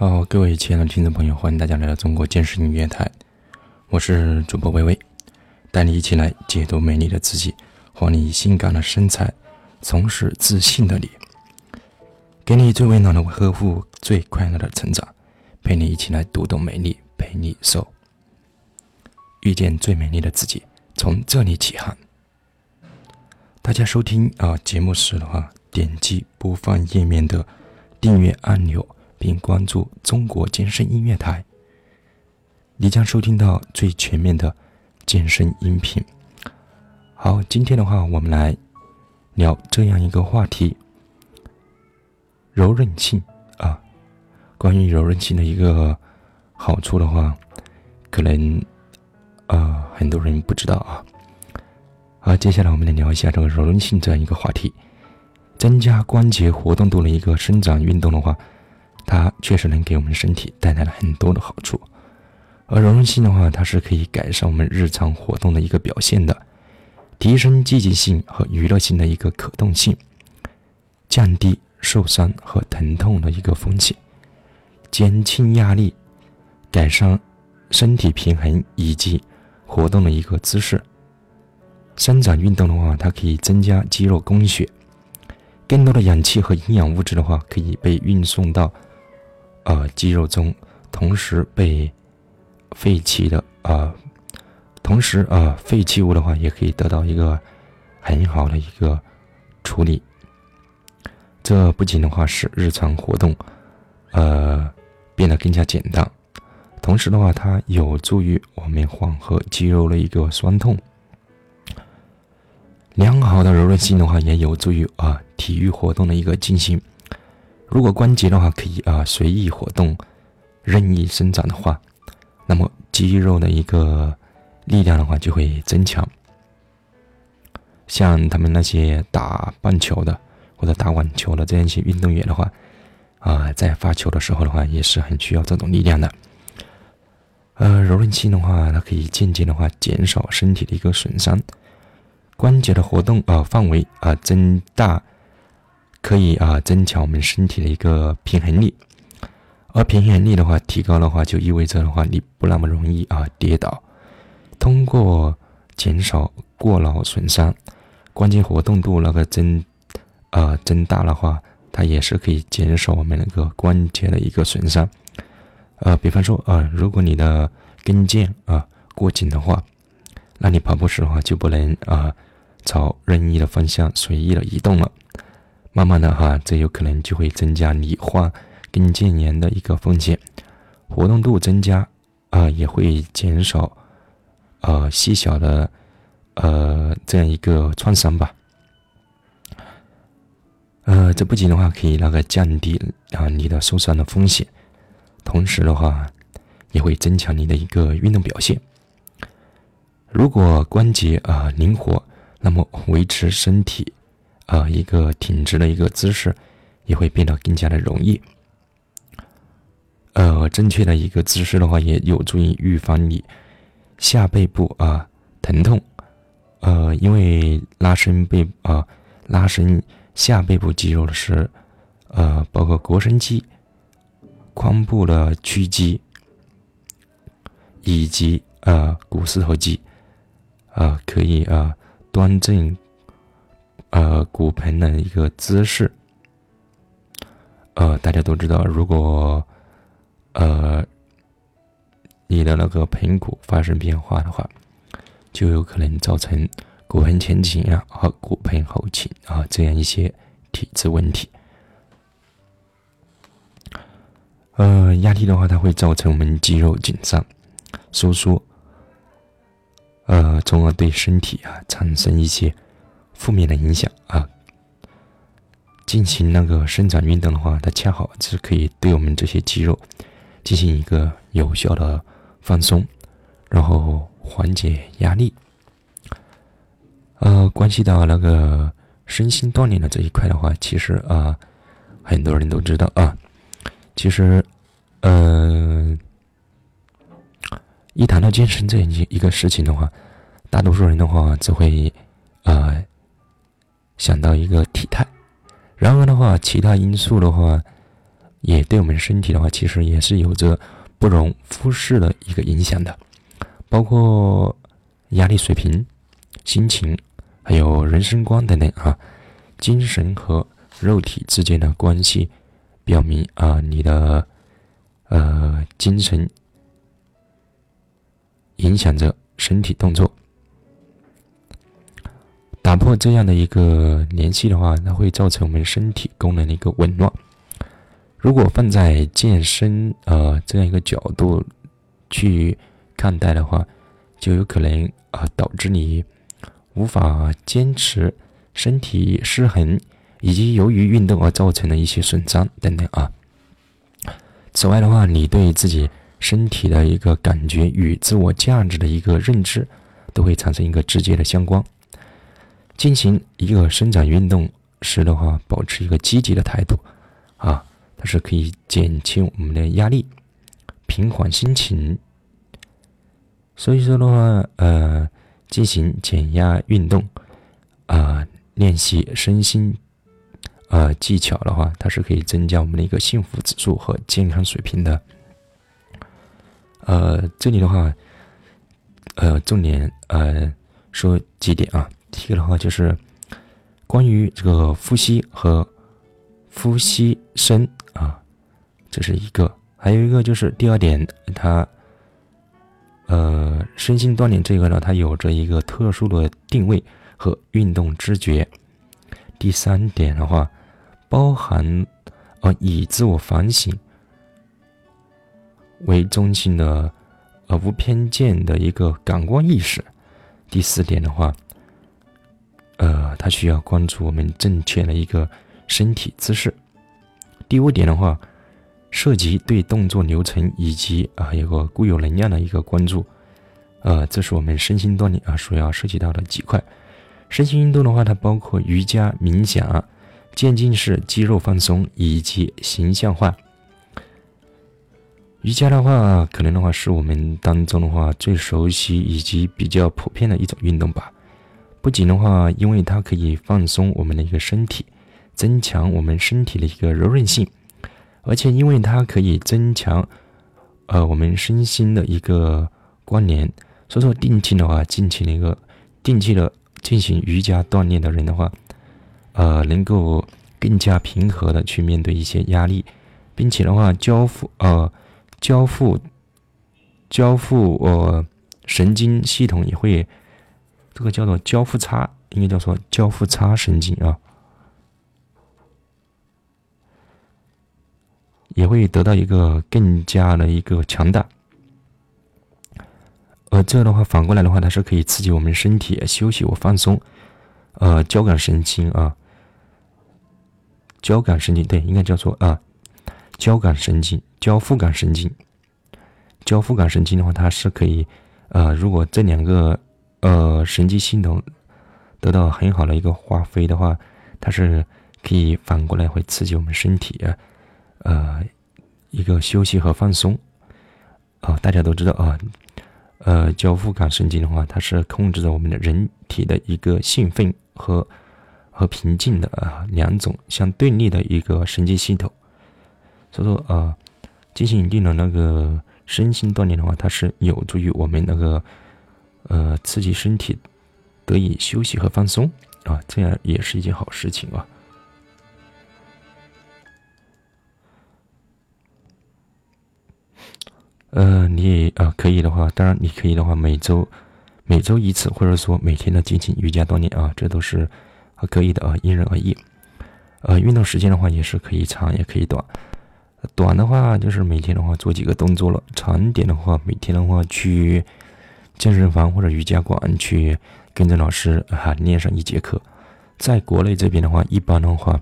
好，各位亲爱的听众朋友，欢迎大家来到中国健身音乐台，我是主播微微，带你一起来解读美丽的自己，还你性感的身材，重拾自信的你，给你最温暖的呵护，最快乐的成长，陪你一起来读懂美丽，陪你瘦，遇见最美丽的自己，从这里起航。大家收听啊节目时的话，点击播放页面的订阅按钮，并关注中国健身音乐台，你将收听到最全面的健身音频。好，今天的话，我们来聊这样一个话题：柔韧性啊。关于柔韧性的一个好处的话，可能啊很多人不知道啊。好，接下来我们来聊一下这个柔韧性这样一个话题。增加关节活动度的一个伸展运动的话，它确实能给我们身体带来了很多的好处。而柔韧性的话，它是可以改善我们日常活动的一个表现的，提升积极性和娱乐性的一个可动性，降低受伤和疼痛的一个风险，减轻压力，改善身体平衡以及活动的一个姿势。伸展运动的话，它可以增加肌肉供血，更多的氧气和营养物质的话可以被运送到呃肌肉中，同时被废弃的啊，同时啊废弃物的话也可以得到一个很好的一个处理。这不仅的话使日常活动呃变得更加简单，同时的话它有助于我们缓和肌肉的一个酸痛。良好的柔韧性的话，也有助于啊体育活动的一个进行。如果关节的话可以啊随意活动、任意伸展的话，那么肌肉的一个力量的话就会增强。像他们那些打棒球的或者打网球的这样一些运动员的话，啊，在发球的时候的话也是很需要这种力量的。呃，柔韧性的话，它可以间接的话减少身体的一个损伤。关节的活动啊范围啊增大，可以啊增强我们身体的一个平衡力，而平衡力的话提高的话，就意味着的话你不那么容易啊跌倒。通过减少过劳损伤，关节活动度那个增啊增大的话，它也是可以减少我们那个关节的一个损伤。呃，比方说啊，如果你的跟腱啊过紧的话，那你跑步时的话就不能啊。朝任意的方向随意的移动了，慢慢的哈，这有可能就会增加你患跟腱炎的一个风险。活动度增加啊，也会减少呃细小的呃这样一个创伤吧。呃，这不仅的话可以那个降低啊你的受伤的风险，同时的话也会增强你的一个运动表现。如果关节啊灵活。那么维持身体，啊一个挺直的一个姿势，也会变得更加的容易。呃，正确的一个姿势的话，也有助于预防你下背部啊疼痛。呃，因为拉伸背啊拉伸下背部肌肉的是，呃，包括腘绳肌、髋部的屈肌，以及啊股四头肌，啊可以啊。端正，呃，骨盆的一个姿势。呃，大家都知道，如果呃你的那个盆骨发生变化的话，就有可能造成骨盆前倾啊和骨盆后倾啊这样一些体质问题。呃，压力的话，它会造成我们肌肉紧张、收缩。呃，从而对身体啊产生一些负面的影响啊。进行那个伸展运动的话，它恰好是可以对我们这些肌肉进行一个有效的放松，然后缓解压力。呃，关系到那个身心锻炼的这一块的话，其实啊，很多人都知道啊，其实，嗯。一谈到健身这一一个事情的话，大多数人的话只会，呃，想到一个体态。然而的话，其他因素的话，也对我们身体的话，其实也是有着不容忽视的一个影响的，包括压力水平、心情，还有人生观等等啊。精神和肉体之间的关系，表明啊，你的呃精神影响着身体动作。打破这样的一个联系的话，它会造成我们身体功能的一个紊乱。如果放在健身呃这样一个角度去看待的话，就有可能啊导致你无法坚持，身体失衡，以及由于运动而造成的一些损伤等等啊。此外的话，你对自己身体的一个感觉与自我价值的一个认知，都会产生一个直接的相关。进行一个伸展运动时的话，保持一个积极的态度，啊，它是可以减轻我们的压力，平缓心情。所以说的话，呃，进行减压运动，啊，练习身心，呃，技巧的话，它是可以增加我们的一个幸福指数和健康水平的。呃，这里的话，呃，重点呃说几点啊。第一个的话就是关于这个呼吸和呼吸声啊，这是一个；还有一个就是第二点，它呃身心锻炼这个呢，它有着一个特殊的定位和运动知觉。第三点的话，包含呃以自我反省为中心的呃无偏见的一个感官意识。第四点的话。呃，他需要关注我们正确的一个身体姿势。第五点的话，涉及对动作流程以及啊一个固有能量的一个关注。呃，这是我们身心锻炼啊所要涉及到的几块。身心运动的话，它包括瑜伽、冥想、渐进式肌肉放松以及形象化。瑜伽的话，可能的话是我们当中的话最熟悉以及比较普遍的一种运动吧。不仅的话，因为它可以放松我们的一个身体，增强我们身体的一个柔韧性，而且因为它可以增强，呃，我们身心的一个关联。所以说，定期的话，进行一个定期的进行瑜伽锻炼的人的话，呃，能够更加平和的去面对一些压力，并且的话，交付呃，交付交付呃神经系统也会。这个叫做交互差，应该叫做交互差神经啊，也会得到一个更加的一个强大。而这样的话，反过来的话，它是可以刺激我们身体休息和放松。呃，交感神经啊，交感神经对，应该叫做啊，交感神经、交互感神经、交互感神经的话，它是可以呃，如果这两个。呃，神经系统得到很好的一个发挥的话，它是可以反过来会刺激我们身体，呃，一个休息和放松。啊，大家都知道啊，呃，交互感神经的话，它是控制着我们的人体的一个兴奋和和平静的啊两种相对立的一个神经系统。所以说啊，进行一定的那个身心锻炼的话，它是有助于我们那个。呃，刺激身体得以休息和放松啊，这样也是一件好事情啊。呃，你啊，可以的话，当然你可以的话，每周每周一次，或者说每天的进行瑜伽锻炼啊，这都是啊可以的啊，因人而异。呃，运动时间的话也是可以长也可以短，短的话就是每天的话做几个动作了，长点的话每天的话去。健身房或者瑜伽馆去跟着老师哈练上一节课，在国内这边的话，一般的话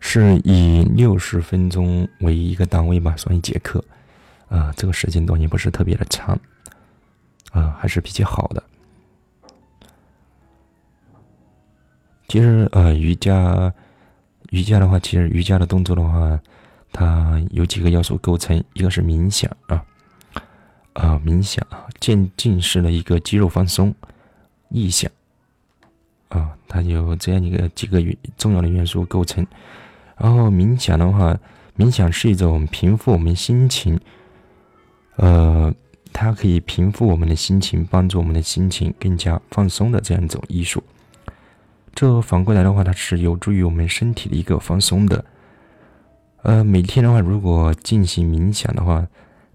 是以六十分钟为一个单位吧，算一节课，啊，这个时间段也不是特别的长，啊，还是比较好的。其实呃，瑜伽瑜伽的话，其实瑜伽的动作的话，它有几个要素构成，一个是冥想啊。啊，冥想啊，渐进式的一个肌肉放松，意向啊，它有这样一个几个元重要的元素构成。然后冥想的话，冥想是一种平复我们心情，呃，它可以平复我们的心情，帮助我们的心情更加放松的这样一种艺术。这反过来的话，它是有助于我们身体的一个放松的。呃，每天的话，如果进行冥想的话，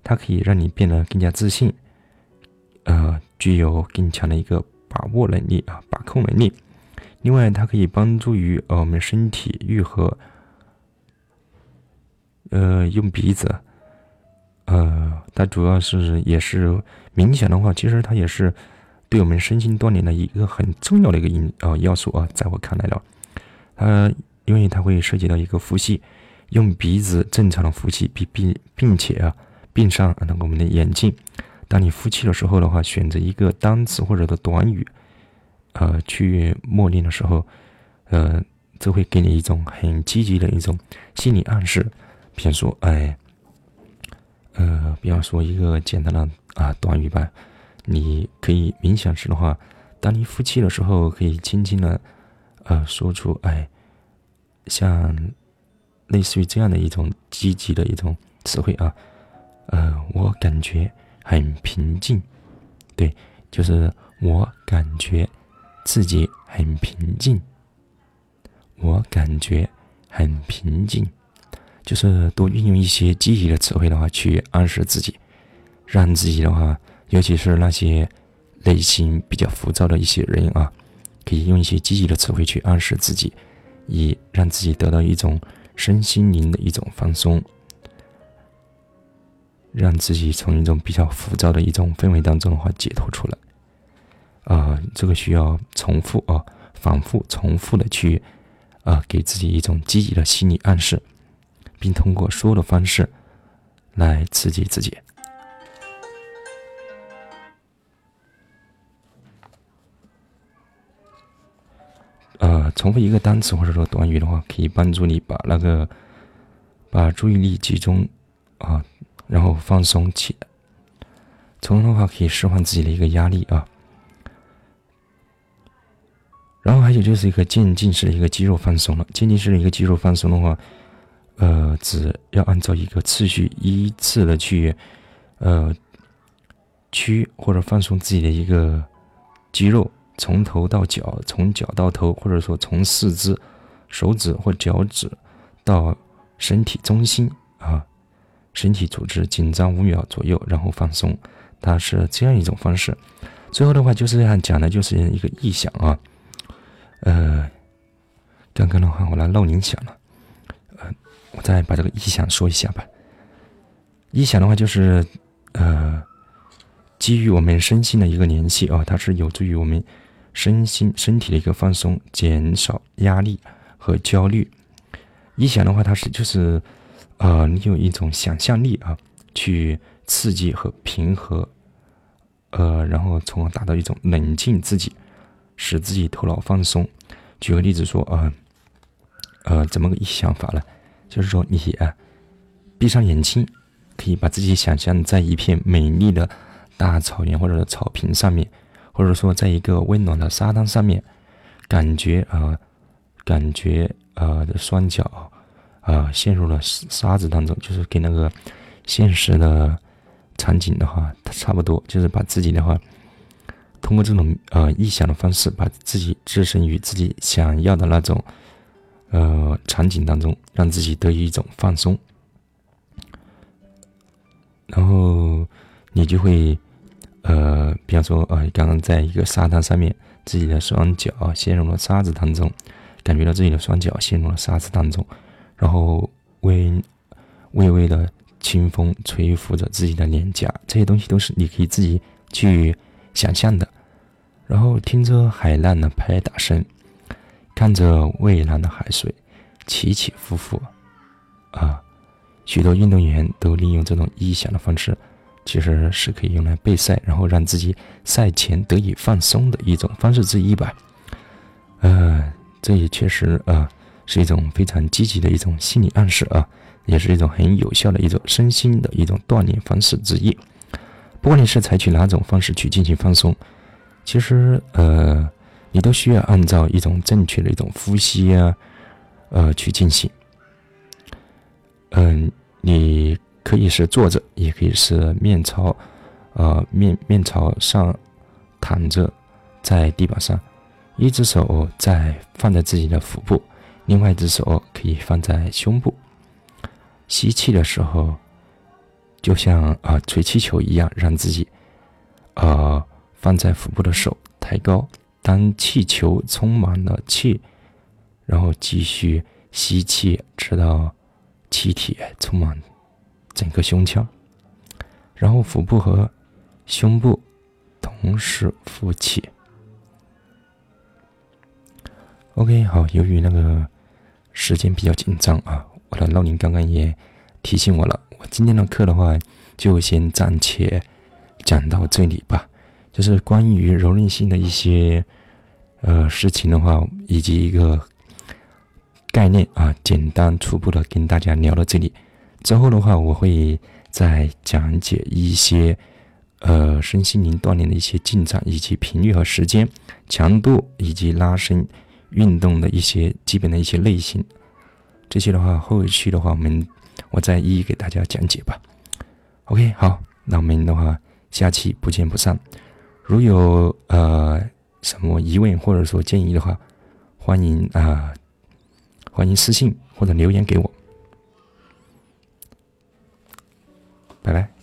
它可以让你变得更加自信，呃，具有更强的一个把握能力啊，把控能力。另外，它可以帮助于呃我们身体愈合。呃，用鼻子，呃，它主要是也是冥想的话，其实它也是对我们身心锻炼的一个很重要的一个因呃要素啊，在我看来了，它因为它会涉及到一个呼吸，用鼻子正常的呼吸，并并并且啊闭上那个我们的眼睛，当你呼气的时候的话，选择一个单词或者的短语，呃，去默念的时候，呃，这会给你一种很积极的一种心理暗示。比如说，哎，呃，比方说一个简单的啊短语吧，你可以冥想时的话，当你呼气的时候，可以轻轻的，呃，说出哎，像类似于这样的一种积极的一种词汇啊，呃，我感觉很平静，对，就是我感觉自己很平静，我感觉很平静。就是多运用一些积极的词汇的话，去暗示自己，让自己的话，尤其是那些内心比较浮躁的一些人啊，可以用一些积极的词汇去暗示自己，以让自己得到一种身心灵的一种放松，让自己从一种比较浮躁的一种氛围当中的话解脱出来。啊，这个需要重复啊，反复重复的去啊，给自己一种积极的心理暗示。并通过说的方式来刺激自己。呃，重复一个单词或者说短语的话，可以帮助你把那个把注意力集中啊，然后放松起来。从中的话可以释放自己的一个压力啊。然后还有就是一个渐进式的一个肌肉放松了。渐进式的一个肌肉放松的话。呃，只要按照一个次序依次的去，呃，屈或者放松自己的一个肌肉，从头到脚，从脚到头，或者说从四肢、手指或脚趾到身体中心啊，身体组织紧张五秒左右，然后放松，它是这样一种方式。最后的话就是这样讲的就是一个意想啊，呃，刚刚的话我来漏冥想了。我再把这个意象说一下吧。意象的话，就是呃，基于我们身心的一个联系啊，它是有助于我们身心身体的一个放松，减少压力和焦虑。意想的话，它是就是呃，你有一种想象力啊，去刺激和平和，呃，然后从而达到一种冷静自己，使自己头脑放松。举个例子说啊，呃，怎么个意想法呢？就是说，你啊，闭上眼睛，可以把自己想象在一片美丽的大草原或者草坪上面，或者说在一个温暖的沙滩上面，感觉啊，感觉啊的双脚啊陷入了沙子当中，就是跟那个现实的场景的话，它差不多，就是把自己的话，通过这种呃臆想的方式，把自己置身于自己想要的那种。呃，场景当中，让自己得以一种放松，然后你就会，呃，比方说，呃，刚刚在一个沙滩上面，自己的双脚陷入了沙子当中，感觉到自己的双脚陷入了沙子当中，然后微微微的清风吹拂着自己的脸颊，这些东西都是你可以自己去想象的，然后听着海浪的拍打声。看着蔚蓝的海水起起伏伏，啊，许多运动员都利用这种臆想的方式，其实是可以用来备赛，然后让自己赛前得以放松的一种方式之一吧。呃，这也确实啊是一种非常积极的一种心理暗示啊，也是一种很有效的一种身心的一种锻炼方式之一。不管你是采取哪种方式去进行放松，其实呃。你都需要按照一种正确的一种呼吸啊，呃，去进行。嗯，你可以是坐着，也可以是面朝，呃，面面朝上躺着在地板上，一只手在放在自己的腹部，另外一只手可以放在胸部。吸气的时候，就像啊吹气球一样，让自己，呃，放在腹部的手抬高。当气球充满了气，然后继续吸气，直到气体充满整个胸腔，然后腹部和胸部同时呼气。OK，好，由于那个时间比较紧张啊，我的闹铃刚刚也提醒我了，我今天的课的话就先暂且讲到这里吧。就是关于柔韧性的一些呃事情的话，以及一个概念啊，简单初步的跟大家聊到这里。之后的话，我会再讲解一些呃身心灵锻炼的一些进展，以及频率和时间、强度以及拉伸运动的一些基本的一些类型。这些的话，后续的话，我们我再一一给大家讲解吧。OK，好，那我们的话，下期不见不散。如有呃什么疑问或者说建议的话，欢迎啊，欢迎私信或者留言给我。拜拜。